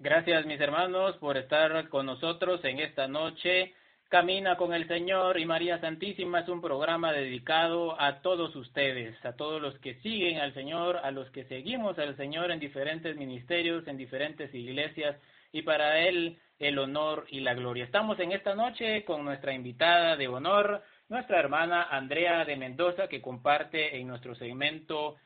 Gracias mis hermanos por estar con nosotros en esta noche. Camina con el Señor y María Santísima es un programa dedicado a todos ustedes, a todos los que siguen al Señor, a los que seguimos al Señor en diferentes ministerios, en diferentes iglesias y para Él el honor y la gloria. Estamos en esta noche con nuestra invitada de honor, nuestra hermana Andrea de Mendoza, que comparte en nuestro segmento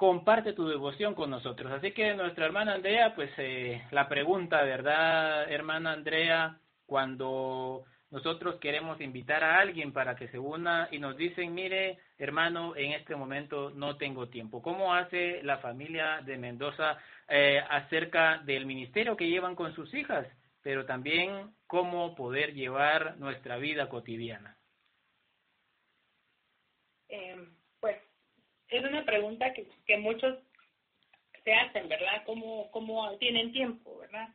Comparte tu devoción con nosotros. Así que nuestra hermana Andrea, pues eh, la pregunta, ¿verdad, hermana Andrea? Cuando nosotros queremos invitar a alguien para que se una y nos dicen, mire, hermano, en este momento no tengo tiempo. ¿Cómo hace la familia de Mendoza eh, acerca del ministerio que llevan con sus hijas? pero también cómo poder llevar nuestra vida cotidiana. Eh, es una pregunta que, que muchos se hacen, ¿verdad? ¿Cómo, cómo tienen tiempo, verdad?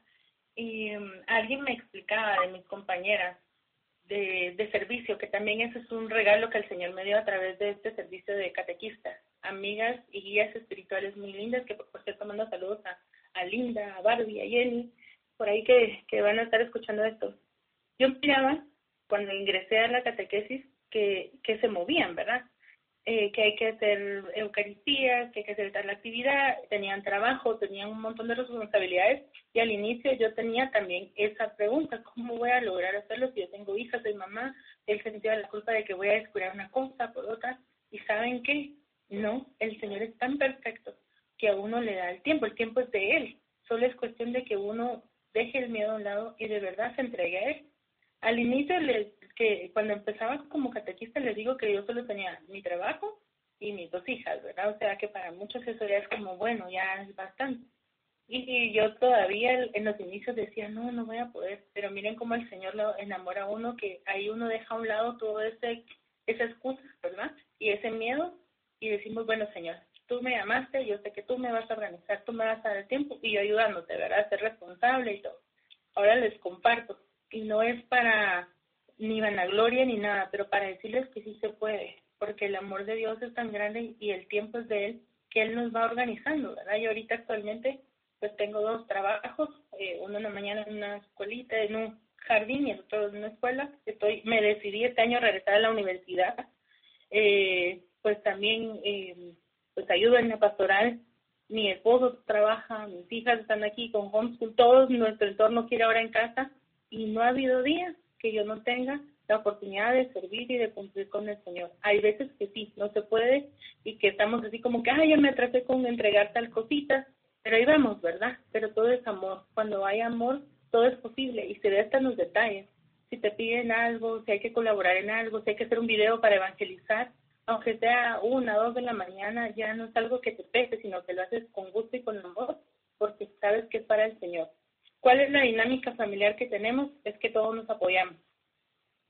Y um, alguien me explicaba de mis compañeras de, de servicio, que también ese es un regalo que el Señor me dio a través de este servicio de catequista. Amigas y guías espirituales muy lindas, que por cierto mando saludos a, a Linda, a Barbie, a Jenny, por ahí que, que van a estar escuchando esto. Yo miraba cuando ingresé a la catequesis que, que se movían, ¿verdad? Eh, que hay que hacer Eucaristía, que hay que hacer tal actividad, tenían trabajo, tenían un montón de responsabilidades y al inicio yo tenía también esa pregunta, ¿cómo voy a lograr hacerlo si yo tengo hijas, soy mamá? Él sentía la culpa de que voy a descuidar una cosa por otra y ¿saben qué? No, el Señor es tan perfecto que a uno le da el tiempo, el tiempo es de Él, solo es cuestión de que uno deje el miedo a un lado y de verdad se entregue a él. Al inicio, les, que cuando empezaba como catequista, les digo que yo solo tenía mi trabajo y mis dos hijas, ¿verdad? O sea que para muchos eso ya es como, bueno, ya es bastante. Y yo todavía en los inicios decía, no, no voy a poder, pero miren cómo el Señor lo enamora a uno, que ahí uno deja a un lado todo ese, esa excusa, ¿verdad? Y ese miedo, y decimos, bueno, Señor, tú me llamaste, yo sé que tú me vas a organizar, tú me vas a dar el tiempo y yo ayudándote, ¿verdad? Ser responsable y todo. Ahora les comparto y no es para ni vanagloria ni nada, pero para decirles que sí se puede, porque el amor de Dios es tan grande y el tiempo es de Él que Él nos va organizando, ¿verdad? Yo ahorita actualmente pues tengo dos trabajos, eh, uno en la mañana en una escuelita, en un jardín y el otro en una escuela. Estoy, me decidí este año regresar a la universidad. Eh, pues también eh, pues ayudo en la pastoral. Mi esposo trabaja, mis hijas están aquí con homeschool, todo nuestro entorno quiere ahora en casa y no ha habido días que yo no tenga la oportunidad de servir y de cumplir con el Señor. Hay veces que sí, no se puede y que estamos así como que, ay, ya me atrasé con entregar tal cosita, pero ahí vamos, ¿verdad? Pero todo es amor. Cuando hay amor, todo es posible y se ve hasta en los detalles. Si te piden algo, si hay que colaborar en algo, si hay que hacer un video para evangelizar, aunque sea una, dos de la mañana, ya no es algo que te pese, sino que lo haces con gusto y con amor, porque sabes que es para el Señor. ¿Cuál es la dinámica familiar que tenemos? Es que todos nos apoyamos.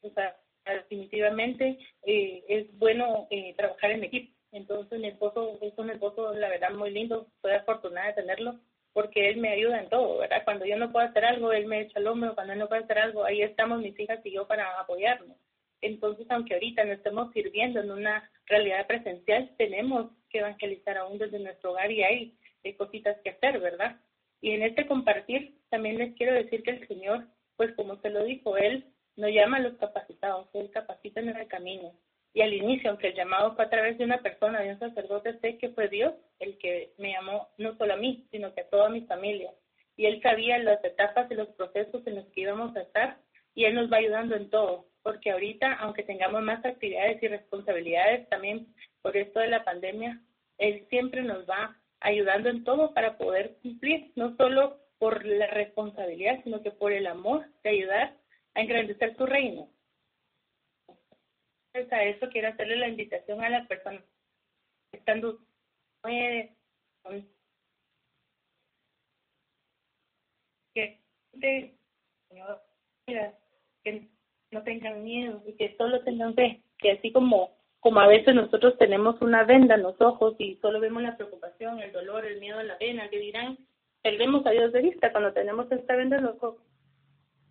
O sea, definitivamente eh, es bueno eh, trabajar en equipo. Entonces mi esposo es un esposo, la verdad, muy lindo. Soy afortunada de tenerlo porque él me ayuda en todo, ¿verdad? Cuando yo no puedo hacer algo, él me echa el hombro. Cuando él no puede hacer algo, ahí estamos mis hijas y yo para apoyarnos. Entonces, aunque ahorita no estemos sirviendo en una realidad presencial, tenemos que evangelizar aún desde nuestro hogar y hay, cositas que hacer, ¿verdad? Y en este compartir también les quiero decir que el Señor, pues como se lo dijo, Él nos llama a los capacitados, Él capacita en el camino. Y al inicio, aunque el llamado fue a través de una persona, de un sacerdote, sé que fue Dios el que me llamó no solo a mí, sino que a toda mi familia. Y Él sabía las etapas y los procesos en los que íbamos a estar y Él nos va ayudando en todo porque ahorita, aunque tengamos más actividades y responsabilidades también por esto de la pandemia, Él siempre nos va ayudando en todo para poder cumplir, no solo por la responsabilidad, sino que por el amor de ayudar a engrandecer su reino. Entonces, a eso quiero hacerle la invitación a que están que, que no tengan miedo y que solo tengan fe, que así como como a veces nosotros tenemos una venda en los ojos y solo vemos la preocupación, el dolor, el miedo, la pena, que dirán, perdemos a Dios de vista cuando tenemos esta venda en los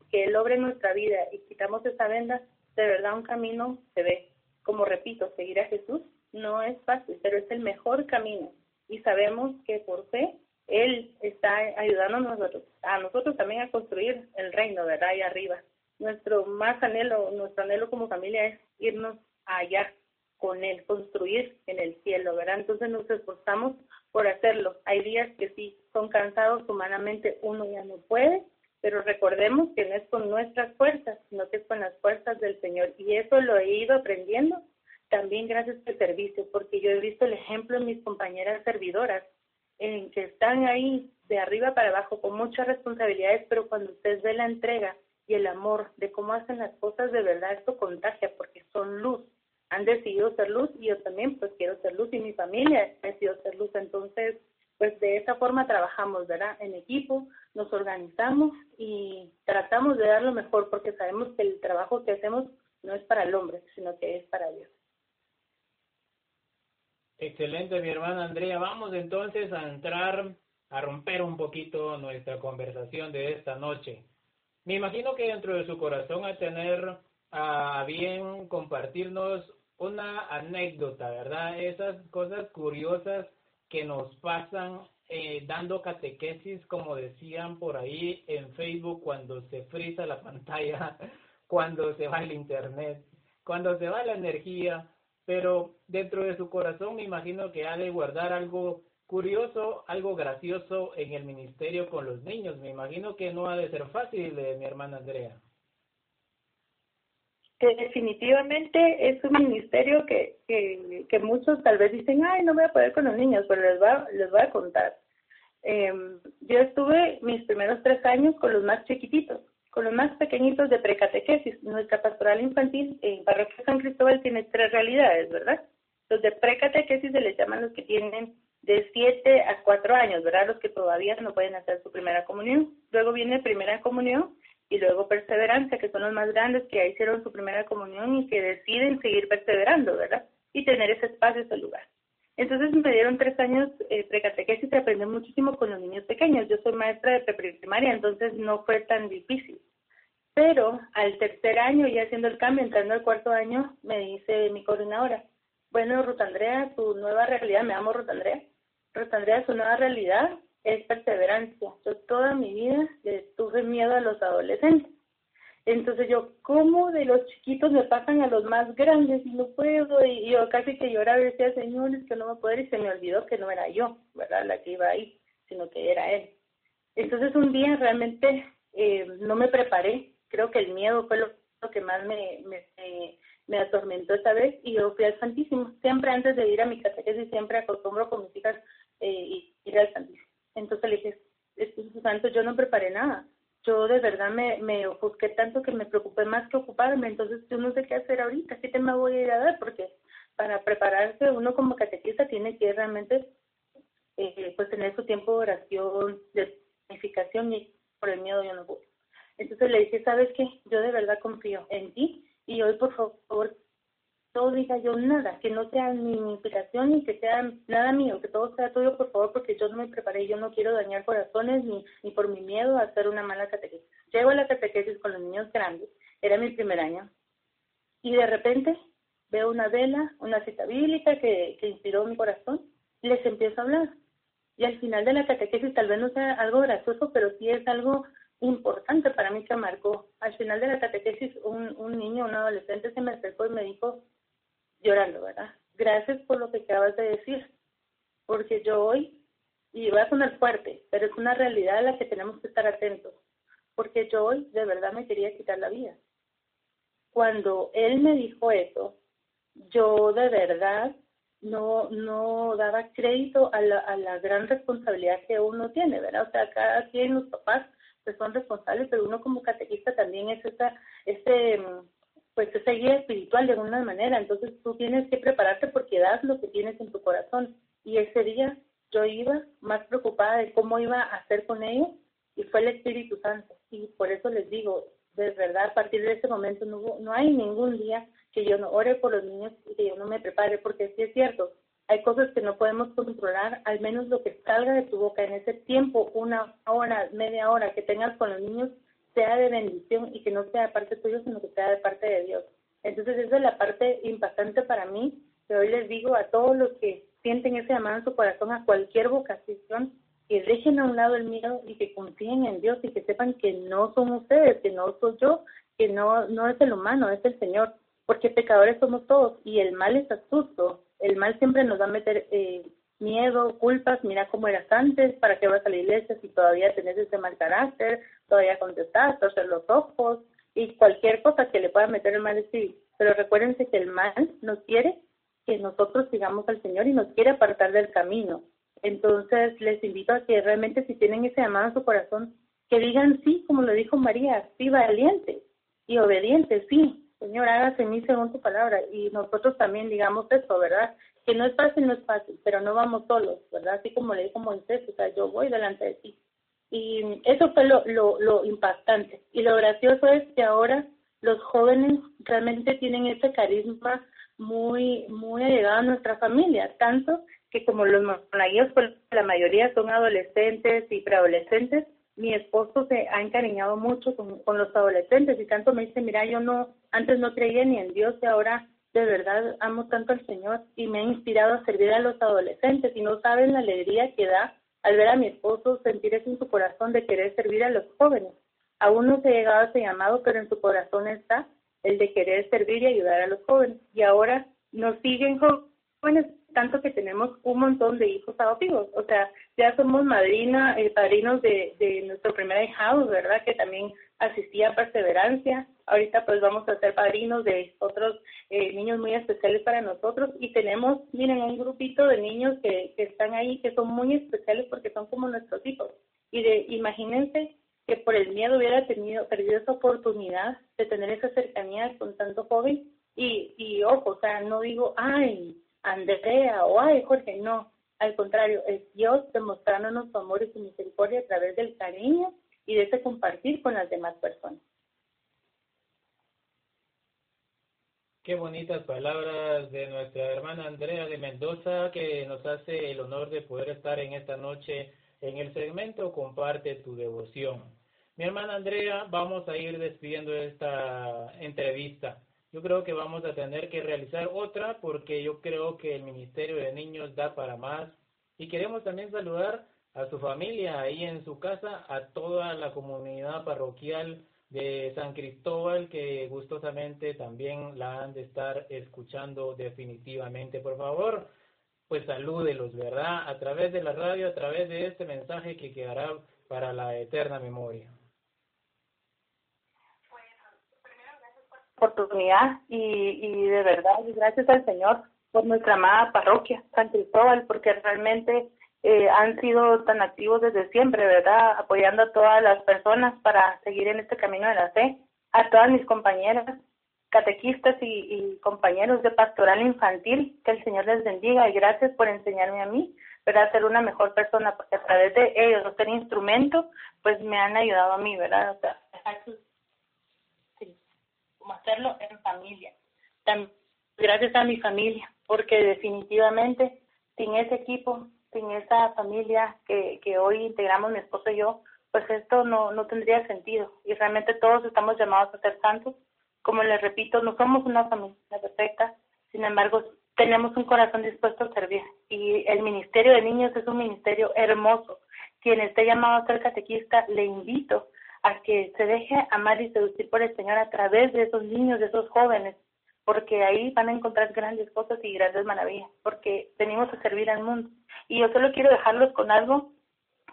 que Él obre nuestra vida y quitamos esa venda, de verdad un camino se ve. Como repito, seguir a Jesús no es fácil, pero es el mejor camino y sabemos que por fe Él está ayudándonos a nosotros, a nosotros también a construir el reino, ¿verdad? Ahí arriba. Nuestro más anhelo, nuestro anhelo como familia es irnos allá con Él, construir en el cielo, ¿verdad? Entonces nos esforzamos por hacerlo. Hay días que sí son cansados humanamente, uno ya no puede, pero recordemos que no es con nuestras fuerzas, sino que es con las fuerzas del Señor. Y eso lo he ido aprendiendo también gracias al servicio, porque yo he visto el ejemplo en mis compañeras servidoras, en que están ahí de arriba para abajo con muchas responsabilidades, pero cuando usted ve la entrega y el amor de cómo hacen las cosas de verdad, esto contagia porque son luz. Han decidido ser luz y yo también pues quiero ser luz y mi familia ha decidido ser luz. Entonces, pues de esa forma trabajamos, ¿verdad? En equipo, nos organizamos y tratamos de dar lo mejor porque sabemos que el trabajo que hacemos no es para el hombre, sino que es para Dios. Excelente, mi hermana Andrea. Vamos entonces a entrar a romper un poquito nuestra conversación de esta noche. Me imagino que dentro de su corazón a tener a bien compartirnos una anécdota, ¿verdad? Esas cosas curiosas que nos pasan eh, dando catequesis, como decían por ahí en Facebook, cuando se frisa la pantalla, cuando se va el internet, cuando se va la energía, pero dentro de su corazón me imagino que ha de guardar algo curioso, algo gracioso en el ministerio con los niños. Me imagino que no ha de ser fácil, de mi hermana Andrea. Definitivamente es un ministerio que, que, muchos tal vez dicen, ay, no voy a poder con los niños, pero les, va, les voy a contar. Eh, yo estuve mis primeros tres años con los más chiquititos con los más pequeñitos de precatequesis. Nuestra pastoral infantil en Parroquia San Cristóbal tiene tres realidades, ¿verdad? Los de precatequesis se les llaman los que tienen de 7 a 4 años, ¿verdad? Los que todavía no pueden hacer su primera comunión. Luego viene primera comunión y luego perseverancia, que son los más grandes que ya hicieron su primera comunión y que deciden seguir perseverando, ¿verdad? Y tener ese espacio, ese lugar. Entonces me dieron tres años eh, precatequesis y aprendí muchísimo con los niños pequeños. Yo soy maestra de preprimaria, entonces no fue tan difícil. Pero al tercer año, ya haciendo el cambio, entrando al cuarto año, me dice mi coordinadora, bueno, Ruth Andrea, tu nueva realidad, me llamo Ruth Andrea, Ruth Andrea, su nueva realidad es perseverancia. Yo toda mi vida le tuve miedo a los adolescentes. Entonces yo, ¿cómo de los chiquitos me pasan a los más grandes y no puedo? Y yo casi que lloraba y decía, señores, que no me puedo y se me olvidó que no era yo, ¿verdad? La que iba ahí, sino que era él. Entonces un día realmente eh, no me preparé, creo que el miedo fue lo, que más me, me, me, atormentó esta vez y yo fui al Santísimo. Siempre antes de ir a mi catequesis, siempre acostumbro con mis hijas eh, ir al Santísimo. Entonces le dije, Espíritu Santo, yo no preparé nada yo de verdad me, me tanto que me preocupé más que ocuparme, entonces yo no sé qué hacer ahorita, qué te me voy a ir a dar, porque para prepararse uno como catequista tiene que realmente eh, pues tener su tiempo de oración, de planificación y por el miedo yo no puedo. Entonces le dije, ¿sabes qué? Yo de verdad confío en ti y hoy por favor no diga yo nada, que no sea ni mi inspiración ni que sea nada mío, que todo sea tuyo, por favor, porque yo no me preparé, yo no quiero dañar corazones ni, ni por mi miedo a hacer una mala catequesis. Llego a la catequesis con los niños grandes, era mi primer año, y de repente veo una vela, una cita bíblica que, que inspiró mi corazón, y les empiezo a hablar. Y al final de la catequesis tal vez no sea algo gracioso, pero sí es algo importante para mí que marcó. Al final de la catequesis, un, un niño, un adolescente se me acercó y me dijo, llorando, ¿verdad? Gracias por lo que acabas de decir, porque yo hoy, y voy a sonar fuerte, pero es una realidad a la que tenemos que estar atentos, porque yo hoy de verdad me quería quitar la vida. Cuando él me dijo eso, yo de verdad no, no daba crédito a la, a la gran responsabilidad que uno tiene, ¿verdad? O sea, cada quien los papás pues son responsables, pero uno como catequista también es esa, ese pues esa guía espiritual de alguna manera. Entonces tú tienes que prepararte porque das lo que tienes en tu corazón. Y ese día yo iba más preocupada de cómo iba a hacer con ellos y fue el Espíritu Santo. Y por eso les digo, de verdad, a partir de ese momento no, hubo, no hay ningún día que yo no ore por los niños y que yo no me prepare, porque sí es cierto, hay cosas que no podemos controlar, al menos lo que salga de tu boca en ese tiempo, una hora, media hora que tengas con los niños, sea de bendición y que no sea de parte tuya, sino que sea de parte de Dios. Entonces, esa es la parte impactante para mí, que hoy les digo a todos los que sienten ese amado en su corazón a cualquier vocación, que dejen a un lado el miedo y que confíen en Dios y que sepan que no son ustedes, que no soy yo, que no, no es el humano, es el Señor, porque pecadores somos todos y el mal es astuto, el mal siempre nos va a meter eh, miedo, culpas, mira cómo eras antes, para qué vas a la iglesia si todavía tenés ese mal carácter, todavía contestás, torcer los ojos y cualquier cosa que le pueda meter el mal espíritu. Pero recuérdense que el mal nos quiere que nosotros sigamos al Señor y nos quiere apartar del camino. Entonces les invito a que realmente si tienen ese llamado en su corazón, que digan sí, como lo dijo María, sí valiente y obediente, sí, Señor, hágase en mí según tu palabra. Y nosotros también digamos eso, ¿verdad? Que no es fácil, no es fácil, pero no vamos solos, ¿verdad? Así como le dijo Moisés, o sea, yo voy delante de ti. Y eso fue lo, lo, lo impactante. Y lo gracioso es que ahora los jóvenes realmente tienen ese carisma muy, muy allegado a nuestra familia, tanto que como los monaguillos, pues la mayoría son adolescentes y preadolescentes, mi esposo se ha encariñado mucho con, con los adolescentes y tanto me dice, mira, yo no, antes no creía ni en Dios y ahora de verdad amo tanto al Señor y me ha inspirado a servir a los adolescentes y no saben la alegría que da al ver a mi esposo sentir eso en su corazón de querer servir a los jóvenes. Aún no se ha llegado a ese llamado, pero en su corazón está el de querer servir y ayudar a los jóvenes. Y ahora nos siguen jóvenes tanto que tenemos un montón de hijos adoptivos. O sea, ya somos madrina, eh, padrinos de, de nuestro primer hijado, ¿verdad? Que también asistía a Perseverancia. Ahorita pues vamos a ser padrinos de otros eh, niños muy especiales para nosotros y tenemos, miren, un grupito de niños que, que están ahí que son muy especiales porque son como nuestros hijos. Y de, imagínense que por el miedo hubiera tenido, perdido esa oportunidad de tener esa cercanía con tanto joven y, y ojo, o sea, no digo, ay, Andrea o ay, Jorge, no. Al contrario, es Dios demostrándonos su amor y su misericordia a través del cariño y de ese compartir con las demás personas. Qué bonitas palabras de nuestra hermana Andrea de Mendoza que nos hace el honor de poder estar en esta noche en el segmento Comparte tu devoción. Mi hermana Andrea, vamos a ir despidiendo esta entrevista. Yo creo que vamos a tener que realizar otra porque yo creo que el Ministerio de Niños da para más. Y queremos también saludar a su familia ahí en su casa, a toda la comunidad parroquial de San Cristóbal que gustosamente también la han de estar escuchando definitivamente. Por favor, pues salúdelos, ¿verdad? A través de la radio, a través de este mensaje que quedará para la eterna memoria. oportunidad y, y de verdad gracias al Señor por nuestra amada parroquia San Cristóbal porque realmente eh, han sido tan activos desde siempre, ¿verdad? Apoyando a todas las personas para seguir en este camino de la fe, a todas mis compañeras, catequistas y, compañeros de pastoral infantil, que el Señor les bendiga y gracias por enseñarme a mí, ¿verdad? Ser una mejor persona, porque a través de ellos, ser instrumento, pues me han ayudado a mí, ¿verdad? O sea, como hacerlo en familia. También gracias a mi familia, porque definitivamente sin ese equipo, sin esa familia que, que hoy integramos mi esposo y yo, pues esto no, no tendría sentido. Y realmente todos estamos llamados a ser santos. Como les repito, no somos una familia perfecta, sin embargo, tenemos un corazón dispuesto a servir. Y el Ministerio de Niños es un ministerio hermoso. Quien esté llamado a ser catequista, le invito a que se deje amar y seducir por el Señor a través de esos niños, de esos jóvenes, porque ahí van a encontrar grandes cosas y grandes maravillas, porque venimos a servir al mundo. Y yo solo quiero dejarlos con algo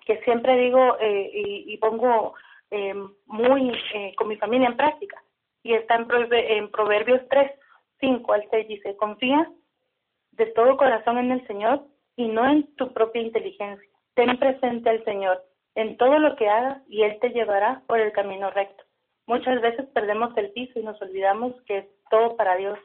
que siempre digo eh, y, pongo eh, muy eh, con mi familia en práctica, y está en, en Proverbios 3, 5 al 6, dice, confía de todo corazón en el Señor y no en tu propia inteligencia. Ten presente al Señor en todo lo que hagas y Él te llevará por el camino recto. Muchas veces perdemos el piso y nos olvidamos que es todo para Dios.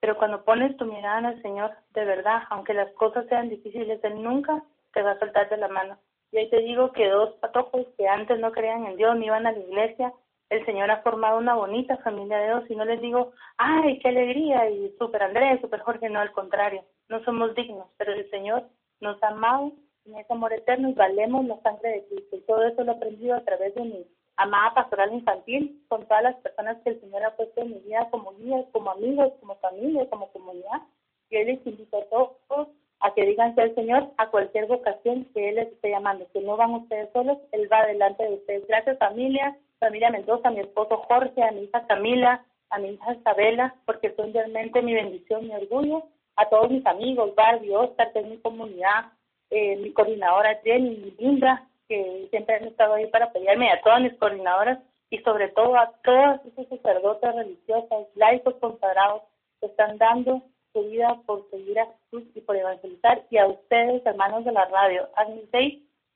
Pero cuando pones tu mirada en el Señor, de verdad, aunque las cosas sean difíciles, Él nunca te va a soltar de la mano. Y ahí te digo que dos patojos que antes no creían en Dios ni iban a la iglesia, el Señor ha formado una bonita familia de Dios y no les digo, ay, qué alegría y super Andrés, super Jorge, no, al contrario, no somos dignos, pero el Señor nos ha amado en ese amor eterno y valemos la sangre de Cristo. Y todo eso lo he aprendido a través de mi amada pastoral infantil, con todas las personas que el Señor ha puesto en mi vida como guías, como amigos, como familia, como comunidad. Y hoy les invito a todos a que digan que el Señor a cualquier vocación que Él les esté llamando, que no van ustedes solos, Él va delante de ustedes. Gracias familia, familia Mendoza, a mi esposo Jorge, a mi hija Camila, a mi hija Isabela, porque son realmente mi bendición, mi orgullo, a todos mis amigos, Barbie, Oscar, que mi comunidad, eh, mi coordinadora Jenny, mi Linda, que siempre han estado ahí para apoyarme, a todas mis coordinadoras y sobre todo a todas esas sacerdotes religiosas, laicos consagrados que están dando su vida por seguir a Jesús y por evangelizar y a ustedes, hermanos de la radio, Agnes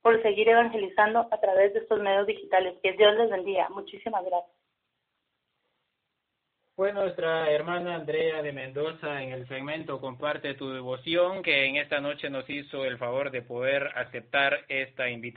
por seguir evangelizando a través de estos medios digitales. Que Dios les bendiga. Muchísimas gracias. Fue nuestra hermana Andrea de Mendoza en el segmento Comparte tu devoción que en esta noche nos hizo el favor de poder aceptar esta invitación.